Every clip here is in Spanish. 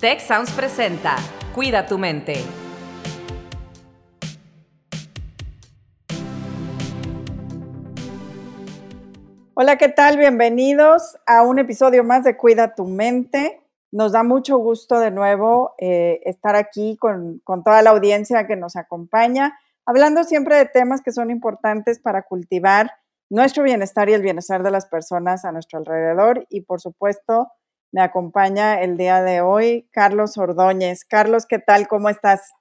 Tech Sounds presenta Cuida tu mente. Hola, ¿qué tal? Bienvenidos a un episodio más de Cuida tu mente. Nos da mucho gusto de nuevo eh, estar aquí con, con toda la audiencia que nos acompaña, hablando siempre de temas que son importantes para cultivar nuestro bienestar y el bienestar de las personas a nuestro alrededor. Y por supuesto, me acompaña el día de hoy Carlos Ordóñez. Carlos, ¿qué tal? ¿Cómo estás?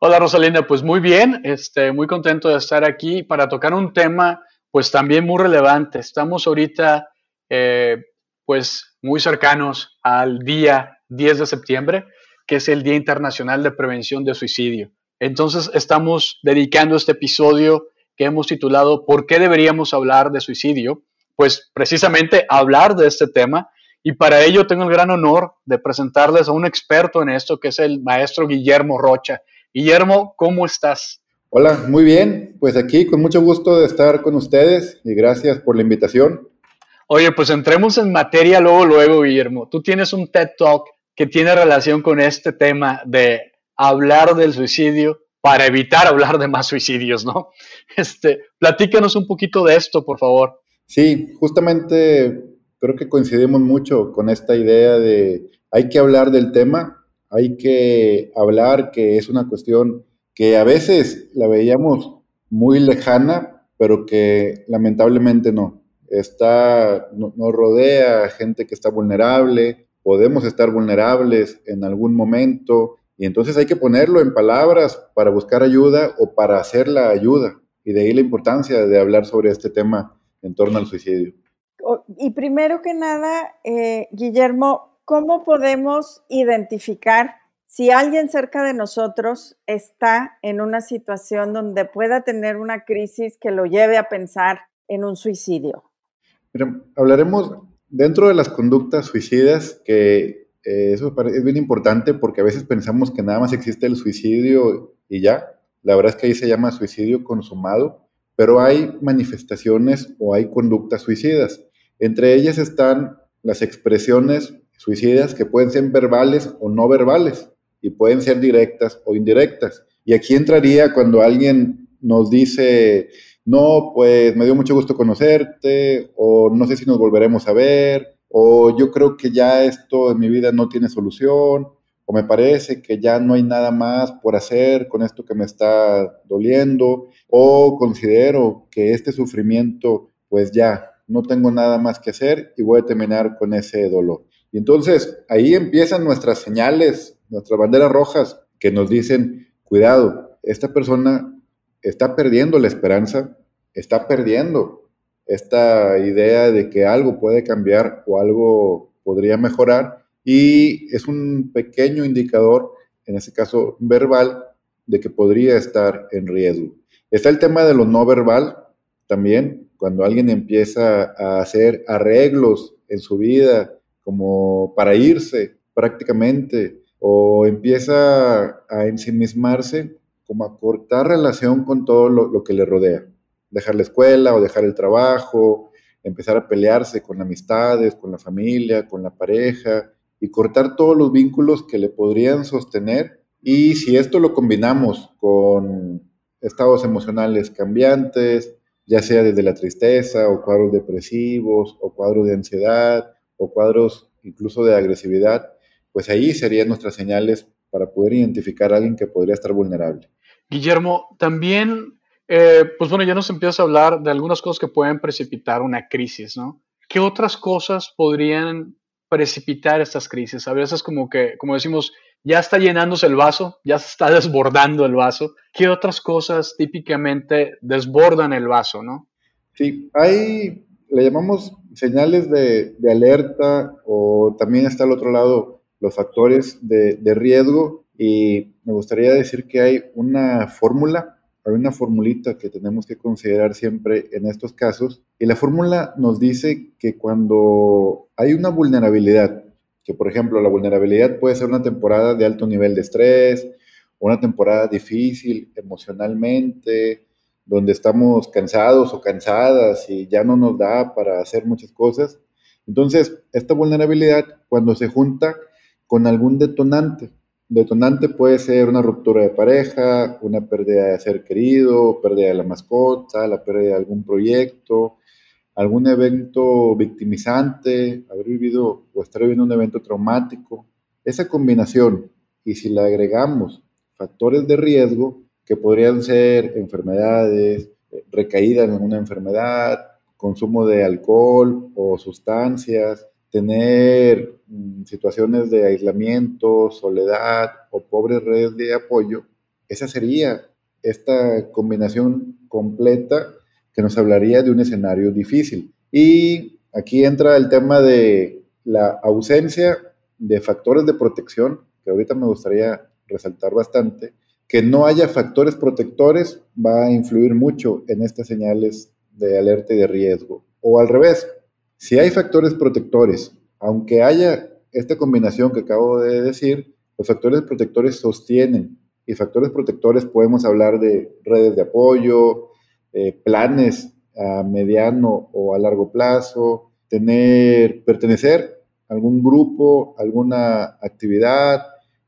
Hola Rosalinda, pues muy bien, este, muy contento de estar aquí para tocar un tema pues también muy relevante. Estamos ahorita eh, pues muy cercanos al día 10 de septiembre, que es el Día Internacional de Prevención de Suicidio. Entonces estamos dedicando este episodio que hemos titulado ¿Por qué deberíamos hablar de suicidio? Pues precisamente hablar de este tema y para ello tengo el gran honor de presentarles a un experto en esto, que es el maestro Guillermo Rocha. Guillermo, ¿cómo estás? Hola, muy bien. Pues aquí con mucho gusto de estar con ustedes y gracias por la invitación. Oye, pues entremos en materia luego, luego, Guillermo. Tú tienes un TED Talk que tiene relación con este tema de hablar del suicidio para evitar hablar de más suicidios, ¿no? Este, platícanos un poquito de esto, por favor. Sí, justamente creo que coincidimos mucho con esta idea de hay que hablar del tema, hay que hablar que es una cuestión que a veces la veíamos muy lejana, pero que lamentablemente no. Está, nos rodea gente que está vulnerable, podemos estar vulnerables en algún momento, y entonces hay que ponerlo en palabras para buscar ayuda o para hacer la ayuda. Y de ahí la importancia de hablar sobre este tema en torno al suicidio. Y primero que nada, eh, Guillermo, ¿cómo podemos identificar si alguien cerca de nosotros está en una situación donde pueda tener una crisis que lo lleve a pensar en un suicidio? hablaremos dentro de las conductas suicidas, que eh, eso es bien importante porque a veces pensamos que nada más existe el suicidio y ya. La verdad es que ahí se llama suicidio consumado, pero hay manifestaciones o hay conductas suicidas. Entre ellas están las expresiones suicidas que pueden ser verbales o no verbales y pueden ser directas o indirectas. Y aquí entraría cuando alguien nos dice, no, pues me dio mucho gusto conocerte, o no sé si nos volveremos a ver, o yo creo que ya esto en mi vida no tiene solución, o me parece que ya no hay nada más por hacer con esto que me está doliendo, o considero que este sufrimiento pues ya no tengo nada más que hacer y voy a terminar con ese dolor. Y entonces ahí empiezan nuestras señales, nuestras banderas rojas que nos dicen, cuidado, esta persona está perdiendo la esperanza, está perdiendo esta idea de que algo puede cambiar o algo podría mejorar y es un pequeño indicador, en este caso verbal, de que podría estar en riesgo. Está el tema de lo no verbal también, cuando alguien empieza a hacer arreglos en su vida como para irse prácticamente o empieza a ensimismarse como a cortar relación con todo lo, que le rodea. Dejar la escuela o dejar el trabajo, empezar a pelearse con amistades, con la familia, con la pareja y cortar todos los vínculos que le podrían sostener. Y si esto lo combinamos con estados emocionales cambiantes, ya sea desde la tristeza o cuadros depresivos o cuadros de ansiedad o cuadros incluso de agresividad, pues ahí serían nuestras señales para poder identificar a alguien que podría estar vulnerable. Guillermo, también, eh, pues bueno, ya nos empiezas a hablar de algunas cosas que pueden precipitar una crisis, ¿no? ¿Qué otras cosas podrían precipitar estas crisis? A veces como que, como decimos, ya está llenándose el vaso, ya se está desbordando el vaso. ¿Qué otras cosas típicamente desbordan el vaso, no? Sí, hay, le llamamos señales de, alerta o también está al otro lado los factores de, de riesgo y me gustaría decir que hay una fórmula, hay una formulita que tenemos que considerar siempre en estos casos y la fórmula nos dice que cuando hay una vulnerabilidad, por ejemplo la vulnerabilidad puede ser una temporada de alto nivel de estrés, una temporada difícil emocionalmente, donde estamos cansados o cansadas y ya no nos da para hacer muchas cosas. Entonces, esta vulnerabilidad, cuando se junta con algún detonante. Detonante puede ser una ruptura de pareja, una pérdida de ser querido, pérdida de la mascota, la pérdida de algún proyecto, algún evento victimizante, haber vivido o estar viviendo un evento traumático. Esa combinación, y si le agregamos factores de riesgo, que podrían ser enfermedades, recaída en una enfermedad, consumo de alcohol o sustancias, tener mm, situaciones de aislamiento, soledad o pobre red de apoyo, esa sería esta combinación completa que nos hablaría de un escenario difícil. Y aquí entra el tema de la ausencia de factores de protección, que ahorita me gustaría resaltar bastante, que no haya factores protectores va a influir mucho en estas señales de alerta y de riesgo. O al revés, si hay factores protectores, aunque haya esta combinación que acabo de decir, los factores protectores sostienen. Y factores protectores podemos hablar de redes de apoyo, eh, planes a mediano o a largo plazo, tener, pertenecer a algún grupo, alguna actividad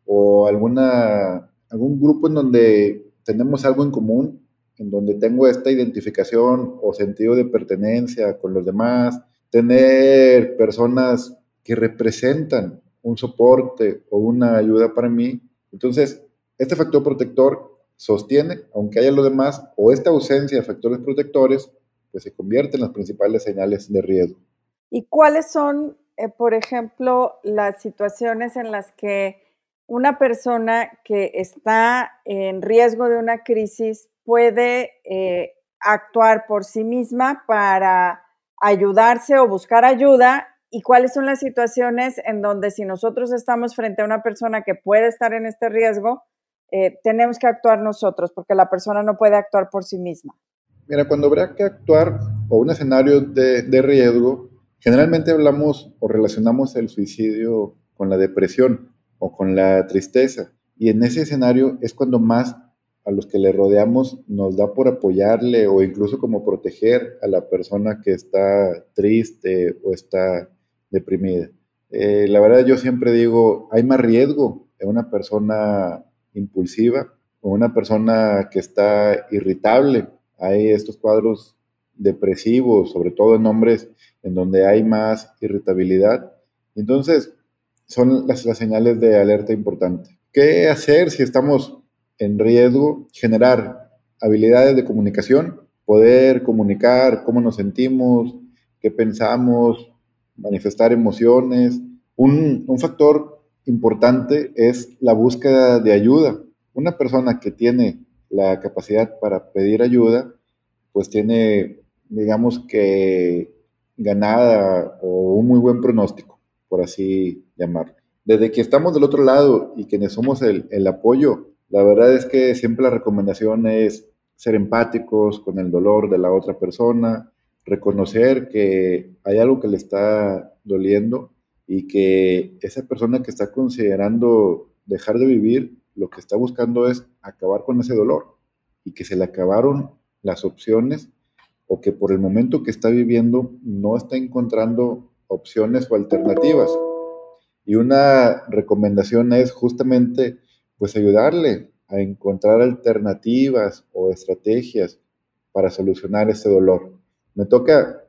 o alguna, algún grupo en donde tenemos algo en común, en donde tengo esta identificación o sentido de pertenencia con los demás, tener personas que representan un soporte o una ayuda para mí. Entonces, este factor protector sostiene, aunque haya lo demás, o esta ausencia de factores protectores, pues se convierte en las principales señales de riesgo. ¿Y cuáles son, eh, por ejemplo, las situaciones en las que una persona que está en riesgo de una crisis puede eh, actuar por sí misma para ayudarse o buscar ayuda y cuáles son las situaciones en donde si nosotros estamos frente a una persona que puede estar en este riesgo, eh, tenemos que actuar nosotros porque la persona no puede actuar por sí misma. Mira, cuando habrá que actuar o un escenario de, riesgo, generalmente hablamos o relacionamos el suicidio con la depresión o con la tristeza. Y en ese escenario es cuando más a los que le rodeamos nos da por apoyarle o incluso como proteger a la persona que está triste o está deprimida. Eh, la verdad yo siempre digo, hay más riesgo en una persona impulsiva o una persona que está irritable. Hay estos cuadros depresivos, sobre todo en hombres en donde hay más irritabilidad. Entonces, son las, señales de alerta importante. ¿Qué hacer si estamos en riesgo generar habilidades de comunicación, poder comunicar cómo nos sentimos, qué pensamos, manifestar emociones. Un, un, factor importante es la búsqueda de ayuda. Una persona que tiene la capacidad para pedir ayuda, pues tiene, digamos que, ganada o un muy buen pronóstico, por así llamarlo. Desde que estamos del otro lado y quienes somos el, el apoyo, la verdad es que siempre la recomendación es ser empáticos con el dolor de la otra persona, reconocer que hay algo que le está doliendo y que esa persona que está considerando dejar de vivir, lo que está buscando es acabar con ese dolor y que se le acabaron las opciones o que por el momento que está viviendo no está encontrando opciones o alternativas. Y una recomendación es justamente pues ayudarle a encontrar alternativas o estrategias para solucionar ese dolor. Me toca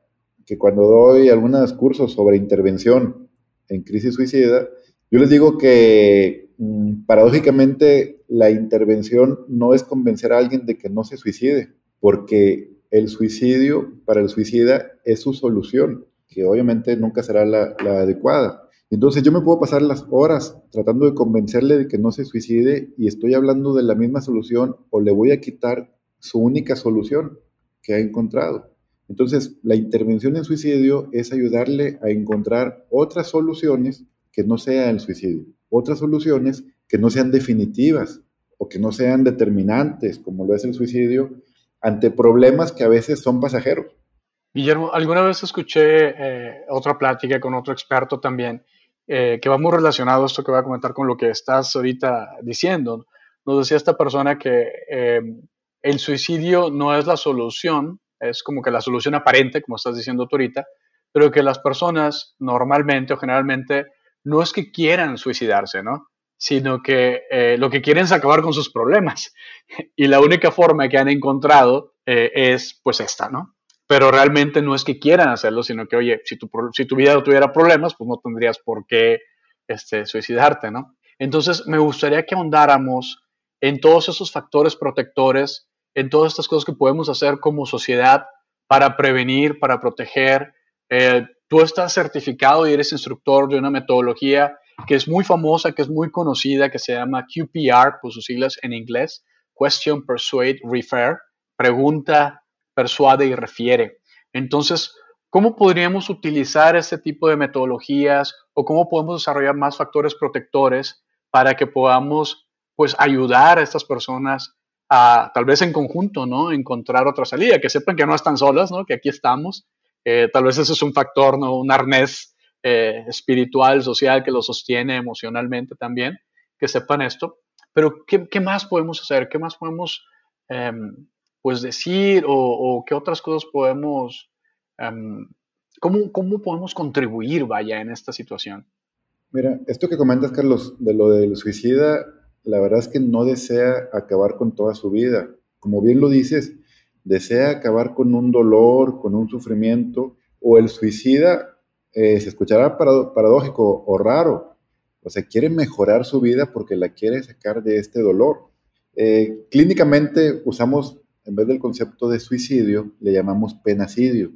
que cuando doy algunos cursos sobre intervención en crisis suicida, yo les digo que mm, paradójicamente la intervención no es convencer a alguien de que no se suicide, porque el suicidio para el suicida es su solución, que obviamente nunca será la, la adecuada. Entonces yo me puedo pasar las horas tratando de convencerle de que no se suicide y estoy hablando de la misma solución o le voy a quitar su única solución que ha encontrado. Entonces la intervención en suicidio es ayudarle a encontrar otras soluciones que no sean el suicidio, otras soluciones que no sean definitivas o que no sean determinantes como lo es el suicidio ante problemas que a veces son pasajeros. Guillermo, alguna vez escuché eh, otra plática con otro experto también eh, que va muy relacionado a esto que voy a comentar con lo que estás ahorita diciendo. Nos decía esta persona que eh, el suicidio no es la solución, es como que la solución aparente, como estás diciendo tú ahorita, pero que las personas normalmente o generalmente no es que quieran suicidarse, ¿no? Sino que eh, lo que quieren es acabar con sus problemas. Y la única forma que han encontrado eh, es pues esta, ¿no? Pero realmente no es que quieran hacerlo, sino que, oye, si tu, si tu vida no tuviera problemas, pues no tendrías por qué este, suicidarte, ¿no? Entonces, me gustaría que ahondáramos en todos esos factores protectores, en todas estas cosas que podemos hacer como sociedad para prevenir, para proteger. Eh, tú estás certificado y eres instructor de una metodología que es muy famosa, que es muy conocida, que se llama QPR, por sus siglas en inglés, Question, Persuade, Refer, pregunta, persuade y refiere. Entonces, ¿cómo podríamos utilizar este tipo de metodologías o cómo podemos desarrollar más factores protectores para que podamos pues ayudar a estas personas tal vez en conjunto, ¿no? Encontrar otra salida, que sepan que no están solas, ¿no? Que aquí estamos. Eh, tal vez eso es un factor, ¿no? Un arnés eh, espiritual, social que lo sostiene emocionalmente también, que sepan esto. Pero, ¿qué, qué más podemos hacer? ¿Qué más podemos, em, pues, decir o, o, qué otras cosas podemos, em, cómo, cómo podemos contribuir, vaya, en esta situación? Mira, esto que comentas, Carlos, de lo del suicida, la verdad es que no desea acabar con toda su vida. Como bien lo dices, desea acabar con un dolor, con un sufrimiento, o el suicida eh, se escuchará paradójico o raro, o sea, quiere mejorar su vida porque la quiere sacar de este dolor. Eh, clínicamente usamos, en vez del concepto de suicidio, le llamamos penacidio,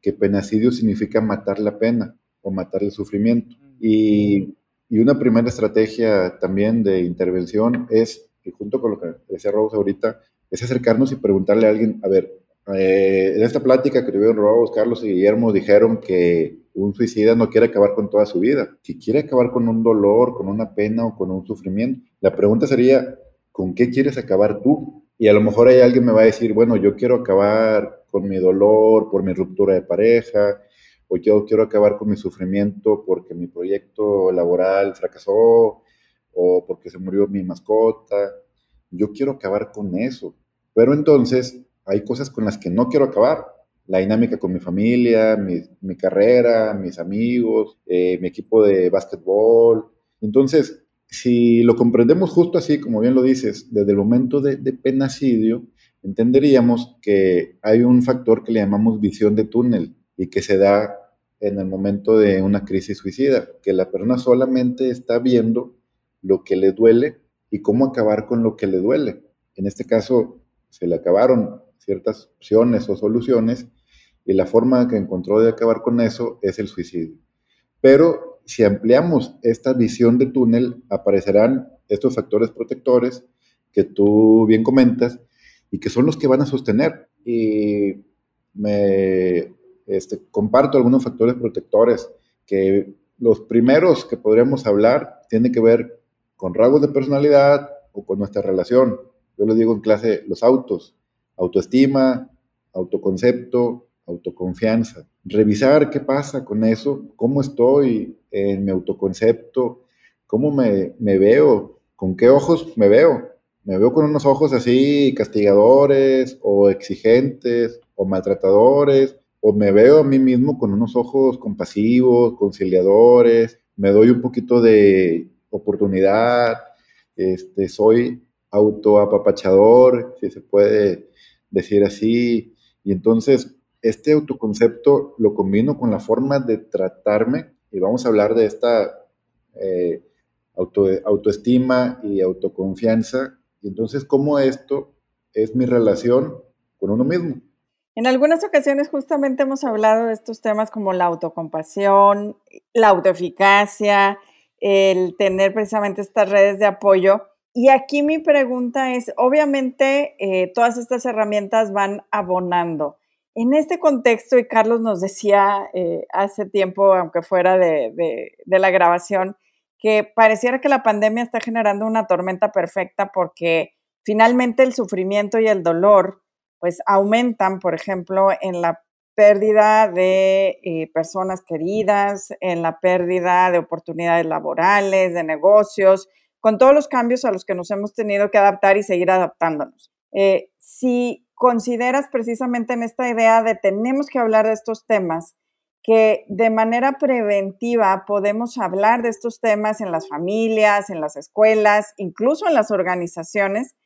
que penacidio significa matar la pena o matar el sufrimiento. Y y una primera estrategia también de intervención es, junto con lo que decía Rose ahorita, es acercarnos y preguntarle a alguien, a ver, eh, en esta plática que tuvieron Rose, Carlos y Guillermo dijeron que un suicida no quiere acabar con toda su vida, que quiere acabar con un dolor, con una pena o con un sufrimiento. La pregunta sería, ¿con qué quieres acabar tú? Y a lo mejor hay alguien me va a decir, bueno, yo quiero acabar con mi dolor por mi ruptura de pareja, o yo quiero acabar con mi sufrimiento porque mi proyecto laboral fracasó o porque se murió mi mascota. Yo quiero acabar con eso. Pero entonces hay cosas con las que no quiero acabar. La dinámica con mi familia, mi, carrera, mis amigos, eh, mi equipo de básquetbol. Entonces, si lo comprendemos justo así, como bien lo dices, desde el momento de, de penacidio, entenderíamos que hay un factor que le llamamos visión de túnel y que se da en el momento de una crisis suicida, que la persona solamente está viendo lo que le duele y cómo acabar con lo que le duele. En este caso, se le acabaron ciertas opciones o soluciones y la forma que encontró de acabar con eso es el suicidio. Pero si ampliamos esta visión de túnel, aparecerán estos factores protectores que tú bien comentas y que son los que van a sostener. Y me este, comparto algunos factores protectores que los primeros que podríamos hablar tienen que ver con rasgos de personalidad o con nuestra relación. Yo les digo en clase los autos, autoestima, autoconcepto, autoconfianza. Revisar qué pasa con eso, cómo estoy en mi autoconcepto, cómo me, me veo, con qué ojos me veo. Me veo con unos ojos así castigadores o exigentes o maltratadores o me veo a mí mismo con unos ojos compasivos, conciliadores, me doy un poquito de oportunidad, este, soy autoapapachador, si se puede decir así, y entonces este autoconcepto lo combino con la forma de tratarme, y vamos a hablar de esta eh, auto, autoestima y autoconfianza, y entonces cómo esto es mi relación con uno mismo. En algunas ocasiones justamente hemos hablado de estos temas como la autocompasión, la autoeficacia, el tener precisamente estas redes de apoyo. Y aquí mi pregunta es, obviamente eh, todas estas herramientas van abonando. En este contexto, y Carlos nos decía eh, hace tiempo, aunque fuera de, de la grabación, que pareciera que la pandemia está generando una tormenta perfecta porque finalmente el sufrimiento y el dolor pues aumentan, por ejemplo, en la pérdida de eh, personas queridas, en la pérdida de oportunidades laborales, de negocios, con todos los cambios a los que nos hemos tenido que adaptar y seguir adaptándonos. Eh, si consideras precisamente en esta idea de tenemos que hablar de estos temas, que de manera preventiva podemos hablar de estos temas en las familias, en las escuelas, incluso en las organizaciones,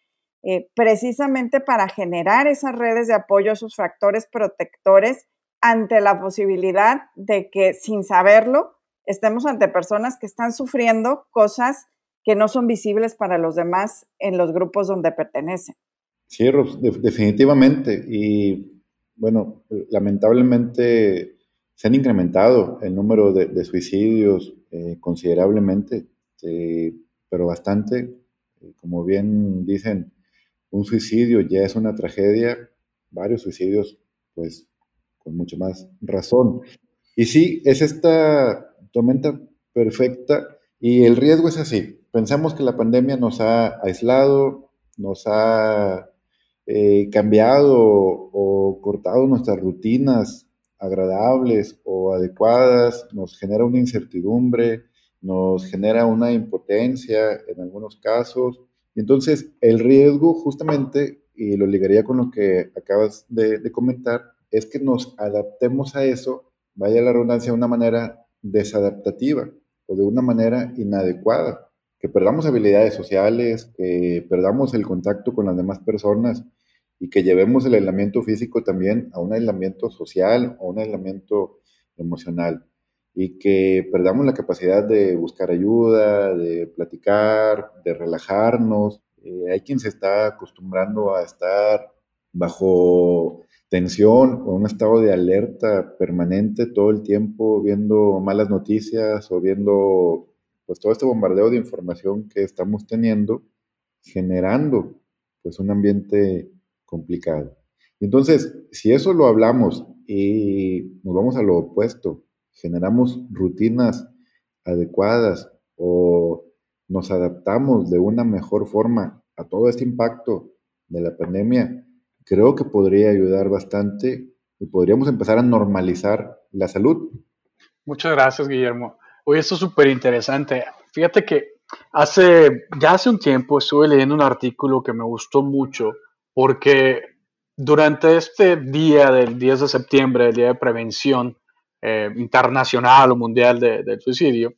eh, precisamente para generar esas redes de apoyo, esos factores protectores ante la posibilidad de que sin saberlo estemos ante personas que están sufriendo cosas que no son visibles para los demás en los grupos donde pertenecen. Sí, definitivamente. Y bueno, lamentablemente se han incrementado el número de, suicidios eh, considerablemente, eh, pero bastante. Como bien dicen, un suicidio ya es una tragedia, varios suicidios, pues con mucha más razón. Y sí, es esta tormenta perfecta y el riesgo es así. Pensamos que la pandemia nos ha aislado, nos ha eh, cambiado o cortado nuestras rutinas agradables o adecuadas, nos genera una incertidumbre, nos genera una impotencia en algunos casos. Entonces, el riesgo justamente, y lo ligaría con lo que acabas de, comentar, es que nos adaptemos a eso, vaya la redundancia, de una manera desadaptativa o de una manera inadecuada, que perdamos habilidades sociales, que perdamos el contacto con las demás personas y que llevemos el aislamiento físico también a un aislamiento social o un aislamiento emocional y que perdamos la capacidad de buscar ayuda, de platicar, de relajarnos. Eh, hay quien se está acostumbrando a estar bajo tensión o un estado de alerta permanente todo el tiempo, viendo malas noticias o viendo pues todo este bombardeo de información que estamos teniendo, generando pues un ambiente complicado. Entonces, si eso lo hablamos y nos vamos a lo opuesto, generamos rutinas adecuadas o nos adaptamos de una mejor forma a todo este impacto de la pandemia, creo que podría ayudar bastante y podríamos empezar a normalizar la salud. Muchas gracias, Guillermo. Oye, esto es súper interesante. Fíjate que hace, ya hace un tiempo estuve leyendo un artículo que me gustó mucho porque durante este día del 10 de septiembre, el día de prevención eh, internacional o mundial del suicidio,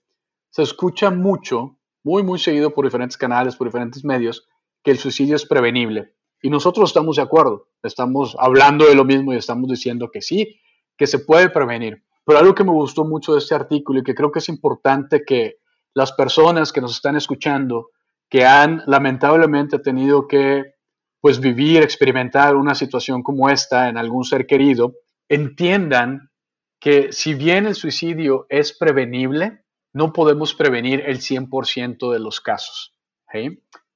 se escucha mucho, muy, muy seguido por diferentes canales, por diferentes medios, que el suicidio es prevenible. Y nosotros estamos de acuerdo, estamos hablando de lo mismo y estamos diciendo que sí, que se puede prevenir. Pero algo que me gustó mucho de este artículo y que creo que es importante que las personas que nos están escuchando, que han lamentablemente tenido que pues vivir, experimentar una situación como esta en algún ser querido, entiendan que si bien el suicidio es prevenible, no podemos prevenir el 100% de los casos.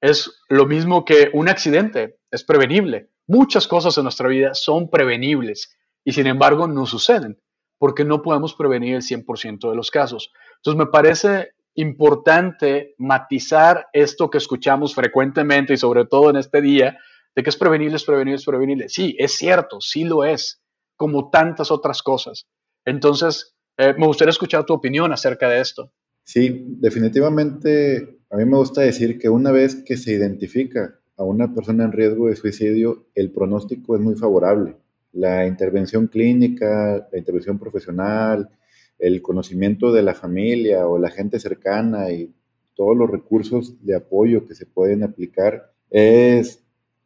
Es lo mismo que un accidente, es prevenible. Muchas cosas en nuestra vida son prevenibles y sin embargo no suceden porque no podemos prevenir el 100% de los casos. Entonces me parece importante matizar esto que escuchamos frecuentemente y sobre todo en este día, de que es prevenible, es prevenible, es prevenible. Sí, es cierto, sí lo es, como tantas otras cosas. Entonces, eh, me gustaría escuchar tu opinión acerca de esto. Sí, definitivamente, a mí me gusta decir que una vez que se identifica a una persona en riesgo de suicidio, el pronóstico es muy favorable. La intervención clínica, la intervención profesional, el conocimiento de la familia o la gente cercana y todos los recursos de apoyo que se pueden aplicar es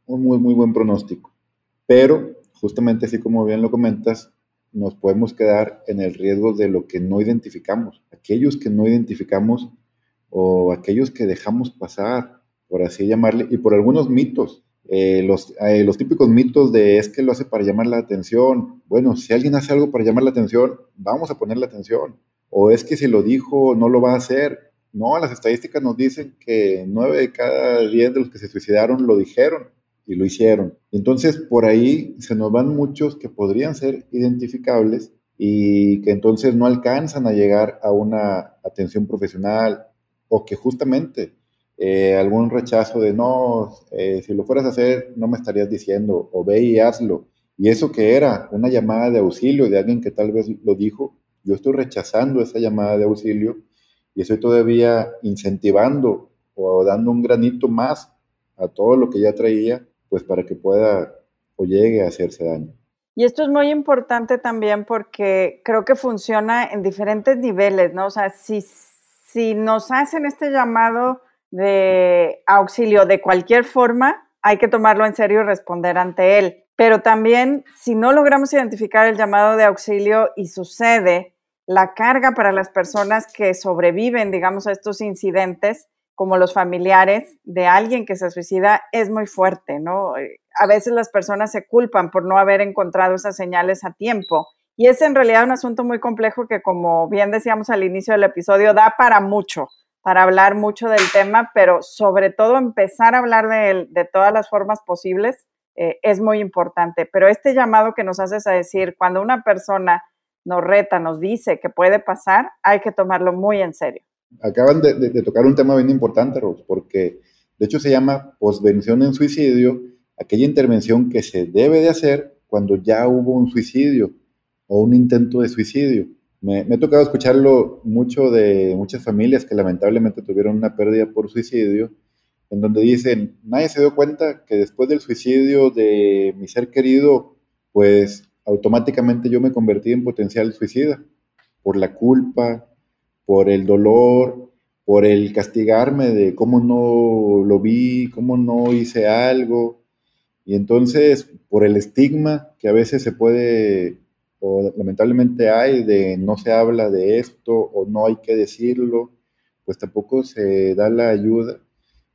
un muy, muy buen pronóstico. Pero, justamente así como bien lo comentas, nos podemos quedar en el riesgo de lo que no identificamos. Aquellos que no identificamos o aquellos que dejamos pasar, por así llamarle, y por algunos mitos. Eh, los, eh, los típicos mitos de es que lo hace para llamar la atención. Bueno, si alguien hace algo para llamar la atención, vamos a ponerle atención. O es que si lo dijo, no lo va a hacer. No, las estadísticas nos dicen que nueve de cada diez de los que se suicidaron lo dijeron y lo hicieron. Entonces, por ahí se nos van muchos que podrían ser identificables y que entonces no alcanzan a llegar a una atención profesional o que justamente eh, algún rechazo de no, eh, si lo fueras a hacer, no me estarías diciendo, o ve y hazlo. Y eso que era una llamada de auxilio de alguien que tal vez lo dijo, yo estoy rechazando esa llamada de auxilio y estoy todavía incentivando o dando un granito más a todo lo que ya traía pues para que pueda o llegue a hacerse daño. Y esto es muy importante también porque creo que funciona en diferentes niveles, ¿no? O sea, si, si nos hacen este llamado de auxilio de cualquier forma, hay que tomarlo en serio y responder ante él. Pero también, si no logramos identificar el llamado de auxilio y sucede, la carga para las personas que sobreviven, digamos, a estos incidentes, como los familiares de alguien que se suicida, es muy fuerte, ¿no? A veces las personas se culpan por no haber encontrado esas señales a tiempo. Y es en realidad un asunto muy complejo que, como bien decíamos al inicio del episodio, da para mucho, para hablar mucho del tema, pero sobre todo empezar a hablar de, él, de todas las formas posibles eh, es muy importante. Pero este llamado que nos haces a decir, cuando una persona nos reta, nos dice que puede pasar, hay que tomarlo muy en serio. Acaban de, tocar un tema bien importante, Ros, porque de hecho se llama posvención en suicidio, aquella intervención que se debe de hacer cuando ya hubo un suicidio o un intento de suicidio. Me, me, ha tocado escucharlo mucho de muchas familias que lamentablemente tuvieron una pérdida por suicidio, en donde dicen, nadie se dio cuenta que después del suicidio de mi ser querido, pues automáticamente yo me convertí en potencial suicida por la culpa, por el dolor, por el castigarme de cómo no lo vi, cómo no hice algo. Y entonces, por el estigma que a veces se puede, o lamentablemente hay, de no se habla de esto o no hay que decirlo, pues tampoco se da la ayuda.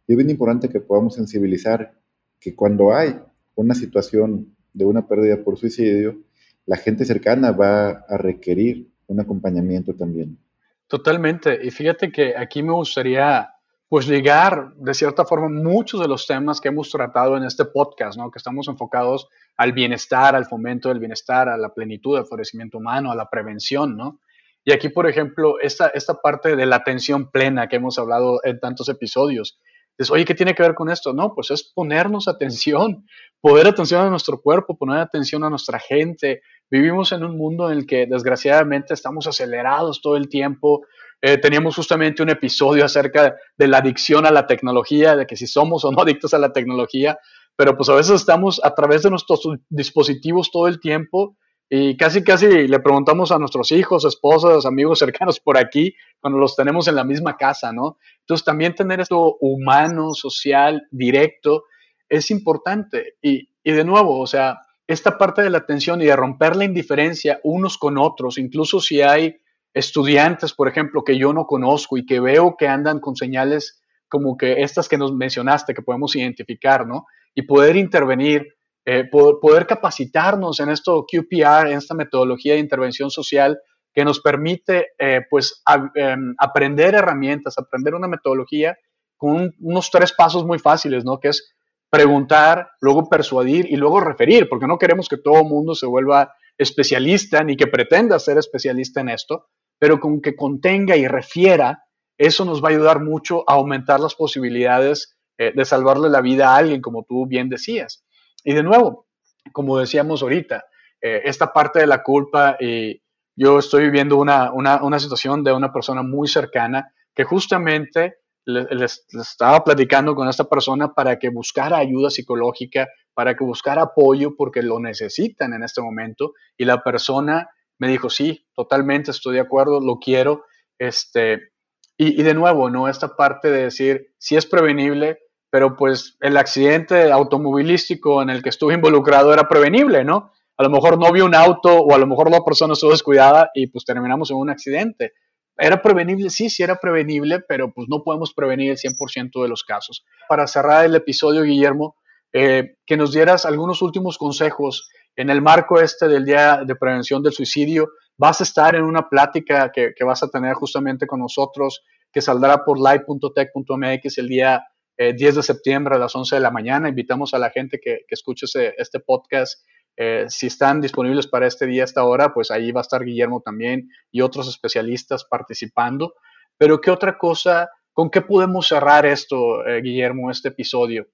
Y es bien importante que podamos sensibilizar que cuando hay una situación de una pérdida por suicidio, la gente cercana va a requerir un acompañamiento también. Totalmente. Y fíjate que aquí me gustaría pues ligar de cierta forma muchos de los temas que hemos tratado en este podcast, ¿no? Que estamos enfocados al bienestar, al fomento del bienestar, a la plenitud, al florecimiento humano, a la prevención, ¿no? Y aquí, por ejemplo, esta, esta parte de la atención plena que hemos hablado en tantos episodios, Dices, oye, ¿qué tiene que ver con esto? No, pues es ponernos atención, poner atención a nuestro cuerpo, poner atención a nuestra gente. Vivimos en un mundo en el que desgraciadamente estamos acelerados todo el tiempo. Eh, teníamos justamente un episodio acerca de la adicción a la tecnología, de que si somos o no adictos a la tecnología, pero pues a veces estamos a través de nuestros dispositivos todo el tiempo y casi, casi le preguntamos a nuestros hijos, esposas, amigos cercanos por aquí, cuando los tenemos en la misma casa, ¿no? Entonces también tener esto humano, social, directo, es importante. Y, y de nuevo, o sea, esta parte de la atención y de romper la indiferencia unos con otros, incluso si hay estudiantes, por ejemplo, que yo no conozco y que veo que andan con señales como que estas que nos mencionaste, que podemos identificar, ¿no? Y poder intervenir eh, poder, capacitarnos en esto QPR, en esta metodología de intervención social que nos permite eh, pues em, aprender herramientas, aprender una metodología con unos tres pasos muy fáciles, ¿no? Que es preguntar, luego persuadir y luego referir, porque no queremos que todo el mundo se vuelva especialista ni que pretenda ser especialista en esto, pero con que contenga y refiera, eso nos va a ayudar mucho a aumentar las posibilidades eh, de salvarle la vida a alguien, como tú bien decías. Y de nuevo, como decíamos ahorita, eh, esta parte de la culpa, y yo estoy viviendo una, situación de una persona muy cercana que justamente les, estaba platicando con esta persona para que buscara ayuda psicológica, para que buscara apoyo porque lo necesitan en este momento. Y la persona me dijo, sí, totalmente estoy de acuerdo, lo quiero. Este, y, y de nuevo, ¿no? Esta parte de decir, si es prevenible, pero pues el accidente automovilístico en el que estuve involucrado era prevenible, ¿no? A lo mejor no vi un auto o a lo mejor la persona estuvo descuidada y pues terminamos en un accidente. ¿Era prevenible? Sí, sí era prevenible, pero pues no podemos prevenir el 100% de los casos. Para cerrar el episodio, Guillermo, eh, que nos dieras algunos últimos consejos en el marco este del Día de Prevención del Suicidio. Vas a estar en una plática que, que vas a tener justamente con nosotros, que saldrá por live.tech.mx el día 10 eh, de septiembre a las 11 de la mañana. Invitamos a la gente que, que escuche este podcast. Eh, si están disponibles para este día, esta hora, pues ahí va a estar Guillermo también y otros especialistas participando. Pero ¿qué otra cosa, con qué podemos cerrar esto, eh, Guillermo, este episodio?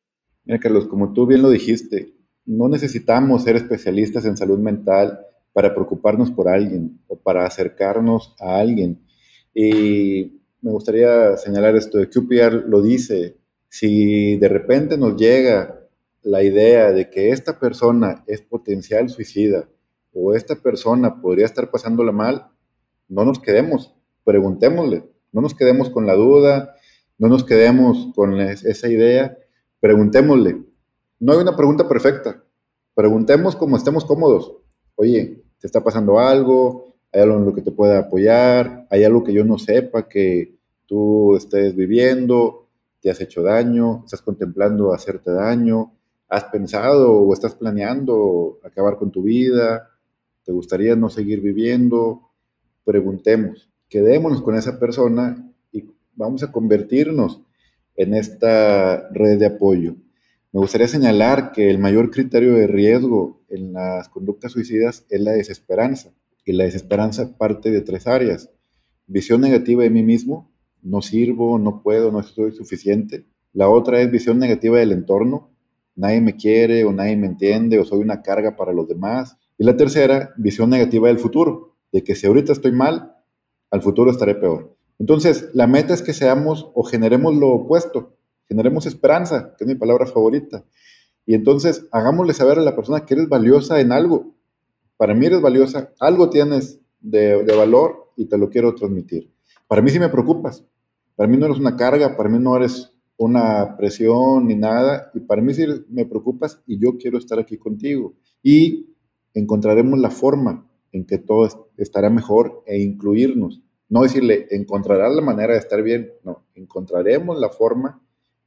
Mira, Carlos, como tú bien lo dijiste, no necesitamos ser especialistas en salud mental para preocuparnos por alguien o para acercarnos a alguien. Y me gustaría señalar esto, QPR lo dice, si de repente nos llega la idea de que esta persona es potencial suicida o esta persona podría estar pasándola mal, no nos quedemos, preguntémosle, no nos quedemos con la duda, no nos quedemos con esa idea, preguntémosle. No hay una pregunta perfecta, preguntemos como estemos cómodos. Oye, ¿te está pasando algo? ¿Hay algo en lo que te pueda apoyar? ¿Hay algo que yo no sepa que tú estés viviendo? ¿Te has hecho daño? ¿Estás contemplando hacerte daño? ¿Has pensado o estás planeando acabar con tu vida? ¿Te gustaría no seguir viviendo? Preguntemos, quedémonos con esa persona y vamos a convertirnos en esta red de apoyo. Me gustaría señalar que el mayor criterio de riesgo en las conductas suicidas es la desesperanza. Y la desesperanza parte de tres áreas. Visión negativa de mí mismo, no sirvo, no puedo, no estoy suficiente. La otra es visión negativa del entorno, nadie me quiere o nadie me entiende o soy una carga para los demás. Y la tercera, visión negativa del futuro, de que si ahorita estoy mal, al futuro estaré peor. Entonces, la meta es que seamos o generemos lo opuesto, generemos esperanza, que es mi palabra favorita. Y entonces, hagámosle saber a la persona que eres valiosa en algo. Para mí eres valiosa, algo tienes de, valor y te lo quiero transmitir. Para mí sí me preocupas. Para mí no eres una carga, para mí no eres una presión ni nada. Y para mí sí me preocupas y yo quiero estar aquí contigo. Y encontraremos la forma en que todo estará mejor e incluirnos no decirle, encontrarás la manera de estar bien, no, encontraremos la forma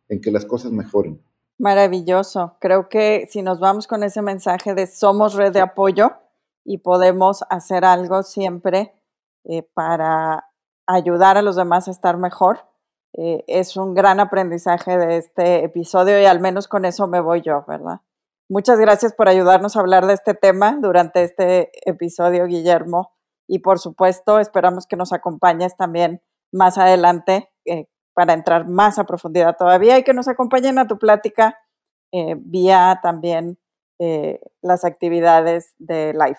en que las cosas mejoren. Maravilloso. Creo que si nos vamos con ese mensaje de somos red de apoyo y podemos hacer algo siempre eh, para ayudar a los demás a estar mejor, eh, es un gran aprendizaje de este episodio y al menos con eso me voy yo, ¿verdad? Muchas gracias por ayudarnos a hablar de este tema durante este episodio, Guillermo. Y por supuesto, esperamos que nos acompañes también más adelante eh, para entrar más a profundidad todavía y que nos acompañen a tu plática eh, vía también las actividades de live.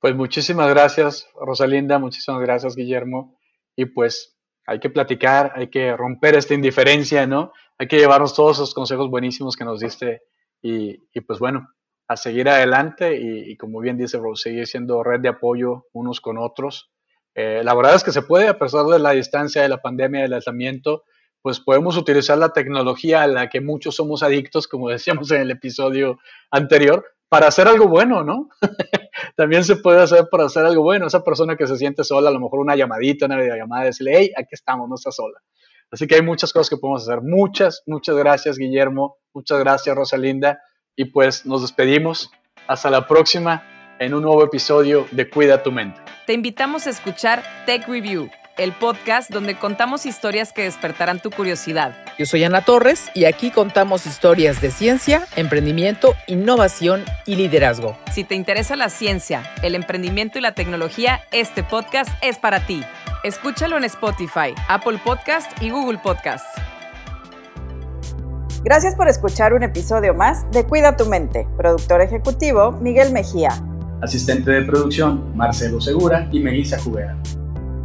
Pues muchísimas gracias, Rosalinda, muchísimas gracias, Guillermo. Y pues hay que platicar, hay que romper esta indiferencia, ¿no? Hay que llevarnos todos esos consejos buenísimos que nos diste y, pues bueno, a seguir adelante y, como bien dice Rose, seguir siendo red de apoyo unos con otros. Eh, la verdad es que se puede, a pesar de la distancia, de la pandemia, del aislamiento, pues podemos utilizar la tecnología a la que muchos somos adictos, como decíamos en el episodio anterior, para hacer algo bueno, ¿no? También se puede hacer para hacer algo bueno. Esa persona que se siente sola, a lo mejor una llamadita, una videollamada, decirle, hey, aquí estamos, no estás sola. Así que hay muchas cosas que podemos hacer. Muchas, muchas gracias, Guillermo. Muchas gracias, Rosalinda. Y pues nos despedimos. Hasta la próxima en un nuevo episodio de Cuida tu mente. Te invitamos a escuchar Tech Review, el podcast donde contamos historias que despertarán tu curiosidad. Yo soy Ana Torres y aquí contamos historias de ciencia, emprendimiento, innovación y liderazgo. Si te interesa la ciencia, el emprendimiento y la tecnología, este podcast es para ti. Escúchalo en Spotify, Apple Podcast y Google Podcast. Gracias por escuchar un episodio más de Cuida tu mente. Productor ejecutivo Miguel Mejía. Asistente de producción Marcelo Segura y Melissa Jubera.